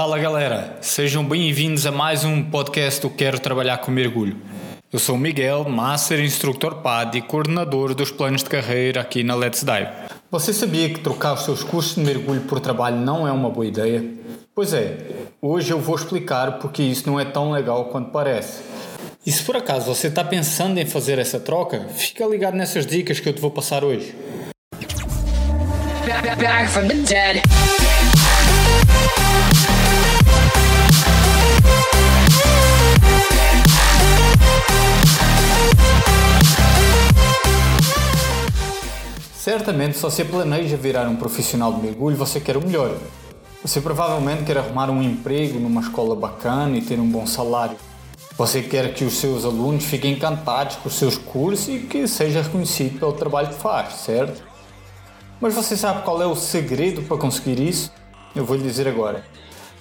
Fala galera, sejam bem-vindos a mais um podcast do Quero Trabalhar com Mergulho. Eu sou o Miguel, Master Instructor PAD e coordenador dos planos de carreira aqui na Let's Dive. Você sabia que trocar os seus cursos de mergulho por trabalho não é uma boa ideia? Pois é, hoje eu vou explicar porque isso não é tão legal quanto parece. E se por acaso você está pensando em fazer essa troca, fica ligado nessas dicas que eu te vou passar hoje. Back from the dead. Certamente, se você planeja virar um profissional de mergulho, você quer o melhor. Você provavelmente quer arrumar um emprego numa escola bacana e ter um bom salário. Você quer que os seus alunos fiquem encantados com os seus cursos e que seja reconhecido pelo trabalho que faz, certo? Mas você sabe qual é o segredo para conseguir isso? Eu vou lhe dizer agora.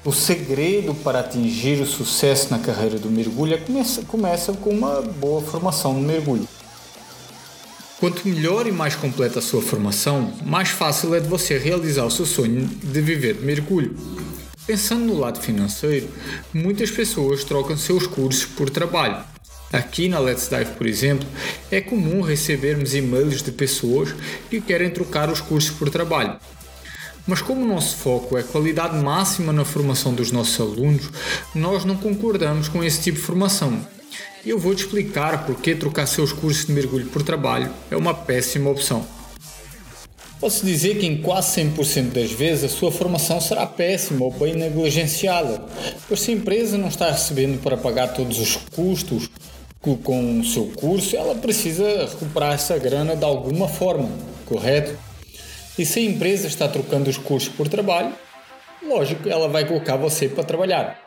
O segredo para atingir o sucesso na carreira do mergulho é começa, começa com uma boa formação no mergulho. Quanto melhor e mais completa a sua formação, mais fácil é de você realizar o seu sonho de viver de mergulho. Pensando no lado financeiro, muitas pessoas trocam seus cursos por trabalho. Aqui na Let's Dive, por exemplo, é comum recebermos e-mails de pessoas que querem trocar os cursos por trabalho. Mas como o nosso foco é qualidade máxima na formação dos nossos alunos, nós não concordamos com esse tipo de formação eu vou te explicar por que trocar seus cursos de mergulho por trabalho é uma péssima opção. Posso dizer que em quase 100% das vezes a sua formação será péssima ou bem negligenciada, pois se a empresa não está recebendo para pagar todos os custos com o seu curso, ela precisa recuperar essa grana de alguma forma, correto? E se a empresa está trocando os cursos por trabalho, lógico, ela vai colocar você para trabalhar.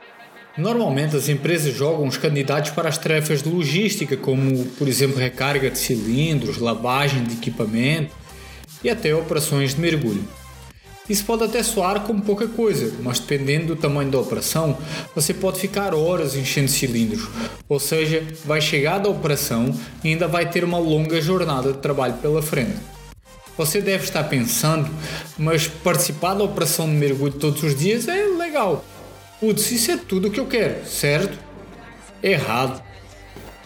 Normalmente as empresas jogam os candidatos para as tarefas de logística, como por exemplo recarga de cilindros, lavagem de equipamento e até operações de mergulho. Isso pode até soar como pouca coisa, mas dependendo do tamanho da operação, você pode ficar horas enchendo cilindros, ou seja, vai chegar da operação e ainda vai ter uma longa jornada de trabalho pela frente. Você deve estar pensando, mas participar da operação de mergulho todos os dias é legal, Putz, isso é tudo o que eu quero, certo? Errado.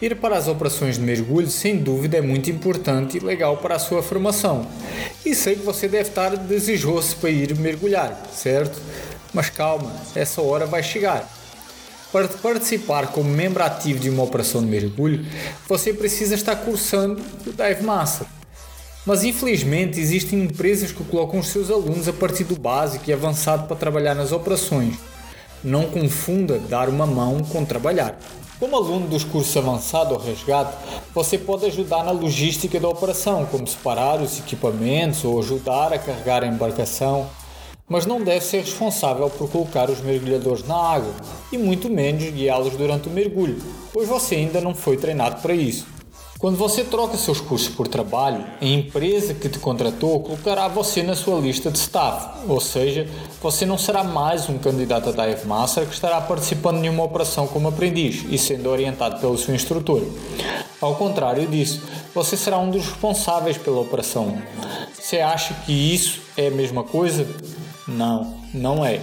Ir para as operações de mergulho, sem dúvida, é muito importante e legal para a sua formação. E sei que você deve estar desejoso para ir mergulhar, certo? Mas calma, essa hora vai chegar. Para participar como membro ativo de uma operação de mergulho, você precisa estar cursando o Dive Master. Mas infelizmente existem empresas que colocam os seus alunos a partir do básico e avançado para trabalhar nas operações. Não confunda dar uma mão com trabalhar. Como aluno dos cursos avançado ou resgate, você pode ajudar na logística da operação, como separar os equipamentos ou ajudar a carregar a embarcação, mas não deve ser responsável por colocar os mergulhadores na água e muito menos guiá-los durante o mergulho, pois você ainda não foi treinado para isso. Quando você troca seus cursos por trabalho, a empresa que te contratou colocará você na sua lista de staff, ou seja, você não será mais um candidato a Dive Master que estará participando em uma operação como aprendiz e sendo orientado pelo seu instrutor. Ao contrário disso, você será um dos responsáveis pela operação. Você acha que isso é a mesma coisa? Não, não é.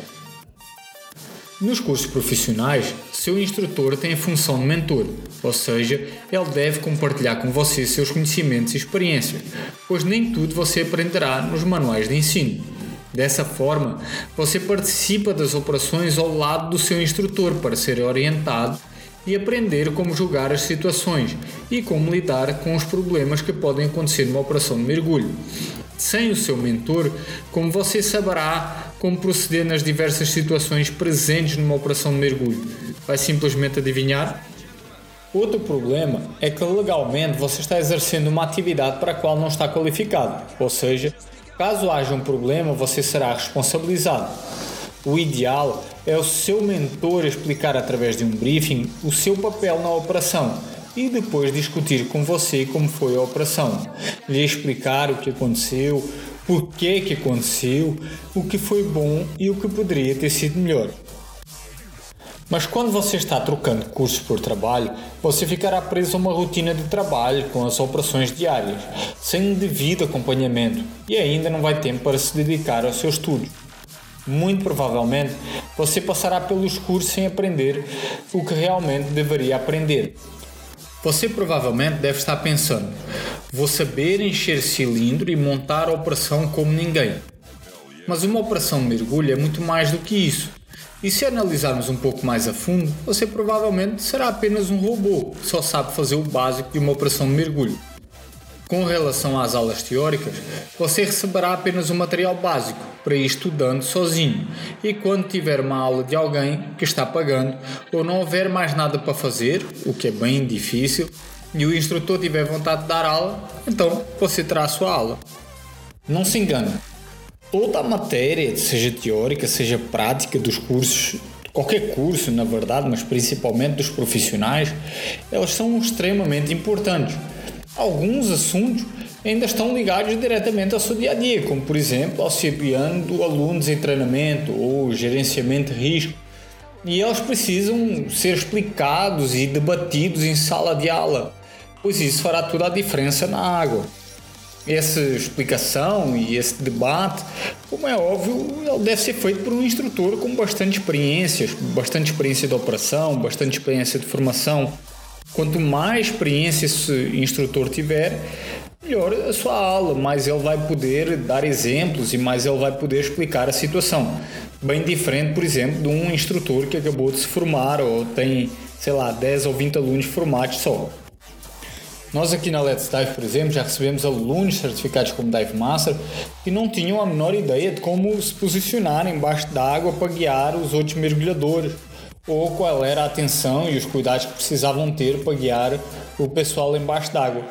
Nos cursos profissionais, seu instrutor tem a função de mentor, ou seja, ele deve compartilhar com você seus conhecimentos e experiências, pois nem tudo você aprenderá nos manuais de ensino. Dessa forma, você participa das operações ao lado do seu instrutor para ser orientado e aprender como julgar as situações e como lidar com os problemas que podem acontecer numa operação de mergulho. Sem o seu mentor, como você saberá como proceder nas diversas situações presentes numa operação de mergulho? Vai simplesmente adivinhar? Outro problema é que legalmente você está exercendo uma atividade para a qual não está qualificado, ou seja, caso haja um problema, você será responsabilizado. O ideal é o seu mentor explicar através de um briefing o seu papel na operação e depois discutir com você como foi a operação, lhe explicar o que aconteceu, por que que aconteceu, o que foi bom e o que poderia ter sido melhor. Mas quando você está trocando cursos por trabalho, você ficará preso a uma rotina de trabalho com as operações diárias, sem um devido acompanhamento e ainda não vai ter tempo para se dedicar aos seus estudos. muito provavelmente você passará pelos cursos sem aprender o que realmente deveria aprender. Você provavelmente deve estar pensando: vou saber encher cilindro e montar a operação como ninguém. Mas uma operação de mergulho é muito mais do que isso. E se analisarmos um pouco mais a fundo, você provavelmente será apenas um robô que só sabe fazer o básico de uma operação de mergulho. Com relação às aulas teóricas, você receberá apenas o material básico para ir estudando sozinho. E quando tiver uma aula de alguém que está pagando ou não houver mais nada para fazer, o que é bem difícil, e o instrutor tiver vontade de dar aula, então você terá a sua aula. Não se engane, toda a matéria, seja teórica, seja prática dos cursos qualquer curso, na verdade, mas principalmente dos profissionais, elas são extremamente importantes alguns assuntos ainda estão ligados diretamente ao seu dia a dia, como por exemplo auxiliando alunos em treinamento ou gerenciamento de risco. E eles precisam ser explicados e debatidos em sala de aula, pois isso fará toda a diferença na água. Essa explicação e esse debate, como é óbvio, ele deve ser feito por um instrutor com bastante experiência, bastante experiência de operação, bastante experiência de formação Quanto mais experiência esse instrutor tiver, melhor a sua aula, mais ele vai poder dar exemplos e mais ele vai poder explicar a situação. Bem diferente, por exemplo, de um instrutor que acabou de se formar ou tem, sei lá, 10 ou 20 alunos formados só. Nós aqui na Let's Dive, por exemplo, já recebemos alunos certificados como Dive Master que não tinham a menor ideia de como se posicionar embaixo d'água para guiar os outros mergulhadores ou qual era a atenção e os cuidados que precisavam ter para guiar o pessoal embaixo d'água.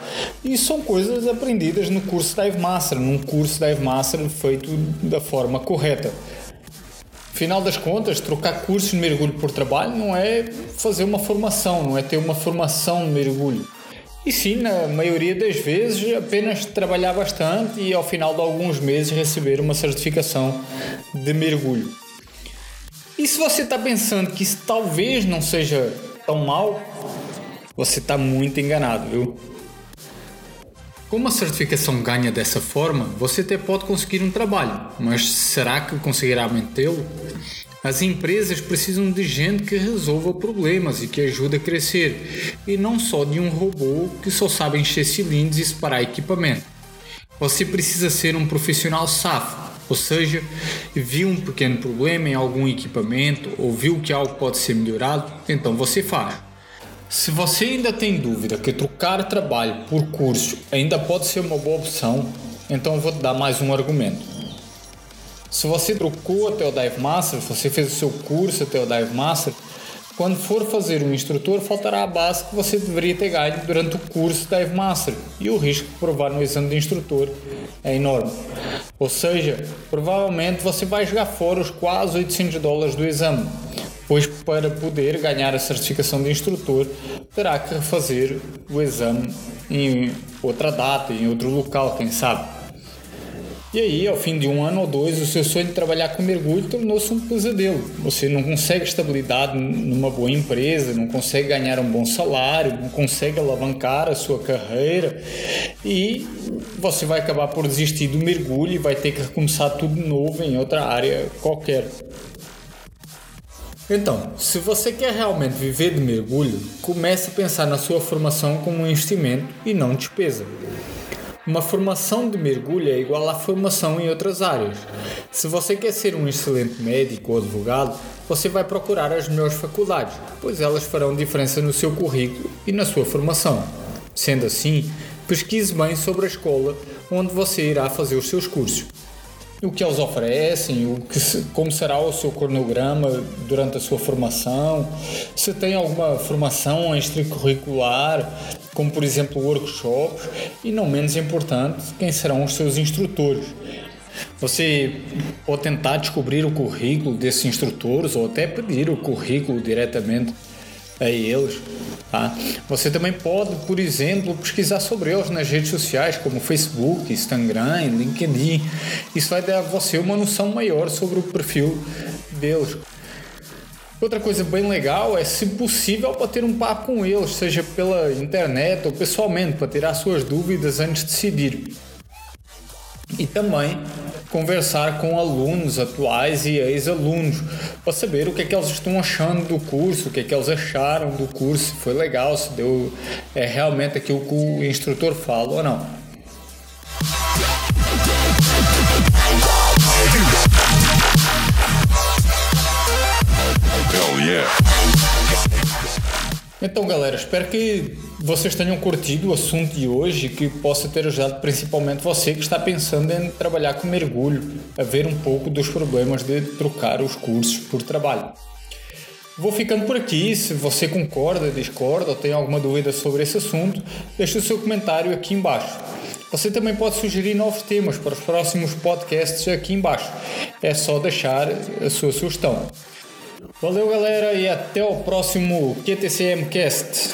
E são coisas aprendidas no curso Dive Master, num curso Dive Master feito da forma correta. Final das contas, trocar cursos de mergulho por trabalho não é fazer uma formação, não é ter uma formação de mergulho. E sim, na maioria das vezes, apenas trabalhar bastante e ao final de alguns meses receber uma certificação de mergulho. E se você está pensando que isso talvez não seja tão mal, você está muito enganado, viu? Como a certificação ganha dessa forma, você até pode conseguir um trabalho, mas será que conseguirá mantê-lo? As empresas precisam de gente que resolva problemas e que ajude a crescer, e não só de um robô que só sabe encher cilindros e separar equipamento. Você precisa ser um profissional safo, ou seja, viu um pequeno problema em algum equipamento ou viu que algo pode ser melhorado, então você faz. Se você ainda tem dúvida que trocar trabalho por curso ainda pode ser uma boa opção, então vou te dar mais um argumento. Se você trocou até o Dive Master, você fez o seu curso até o Dive Master, quando for fazer um instrutor, faltará a base que você deveria ter ganho durante o curso Dive Master e o risco de provar no exame de instrutor é enorme. Ou seja, provavelmente você vai jogar fora os quase 800 dólares do exame, pois para poder ganhar a certificação de instrutor terá que refazer o exame em outra data, em outro local, quem sabe. E aí, ao fim de um ano ou dois, o seu sonho de trabalhar com mergulho tornou-se um pesadelo. Você não consegue estabilidade numa boa empresa, não consegue ganhar um bom salário, não consegue alavancar a sua carreira e você vai acabar por desistir do mergulho e vai ter que recomeçar tudo de novo em outra área qualquer. Então, se você quer realmente viver de mergulho, comece a pensar na sua formação como um investimento e não despesa. Uma formação de mergulho é igual à formação em outras áreas. Se você quer ser um excelente médico ou advogado, você vai procurar as melhores faculdades, pois elas farão diferença no seu currículo e na sua formação. Sendo assim, pesquise bem sobre a escola onde você irá fazer os seus cursos. O que eles oferecem, o que, como será o seu cronograma durante a sua formação, se tem alguma formação extracurricular, como por exemplo workshops, e não menos importante, quem serão os seus instrutores. Você pode tentar descobrir o currículo desses instrutores ou até pedir o currículo diretamente a eles. Tá? Você também pode, por exemplo, pesquisar sobre eles nas redes sociais como Facebook, Instagram, LinkedIn. Isso vai dar a você uma noção maior sobre o perfil deles. Outra coisa bem legal é, se possível, bater um papo com eles, seja pela internet ou pessoalmente, para tirar suas dúvidas antes de decidir. E também conversar com alunos atuais e ex-alunos para saber o que é que eles estão achando do curso, o que é que eles acharam do curso, se foi legal, se deu é, realmente aquilo que o instrutor fala ou não. Então, galera, espero que vocês tenham curtido o assunto de hoje e que possa ter ajudado principalmente você que está pensando em trabalhar com mergulho, a ver um pouco dos problemas de trocar os cursos por trabalho. Vou ficando por aqui. Se você concorda, discorda ou tem alguma dúvida sobre esse assunto, deixe o seu comentário aqui embaixo. Você também pode sugerir novos temas para os próximos podcasts aqui embaixo. É só deixar a sua sugestão. Valeu, galera, e até o próximo QTCM Cast.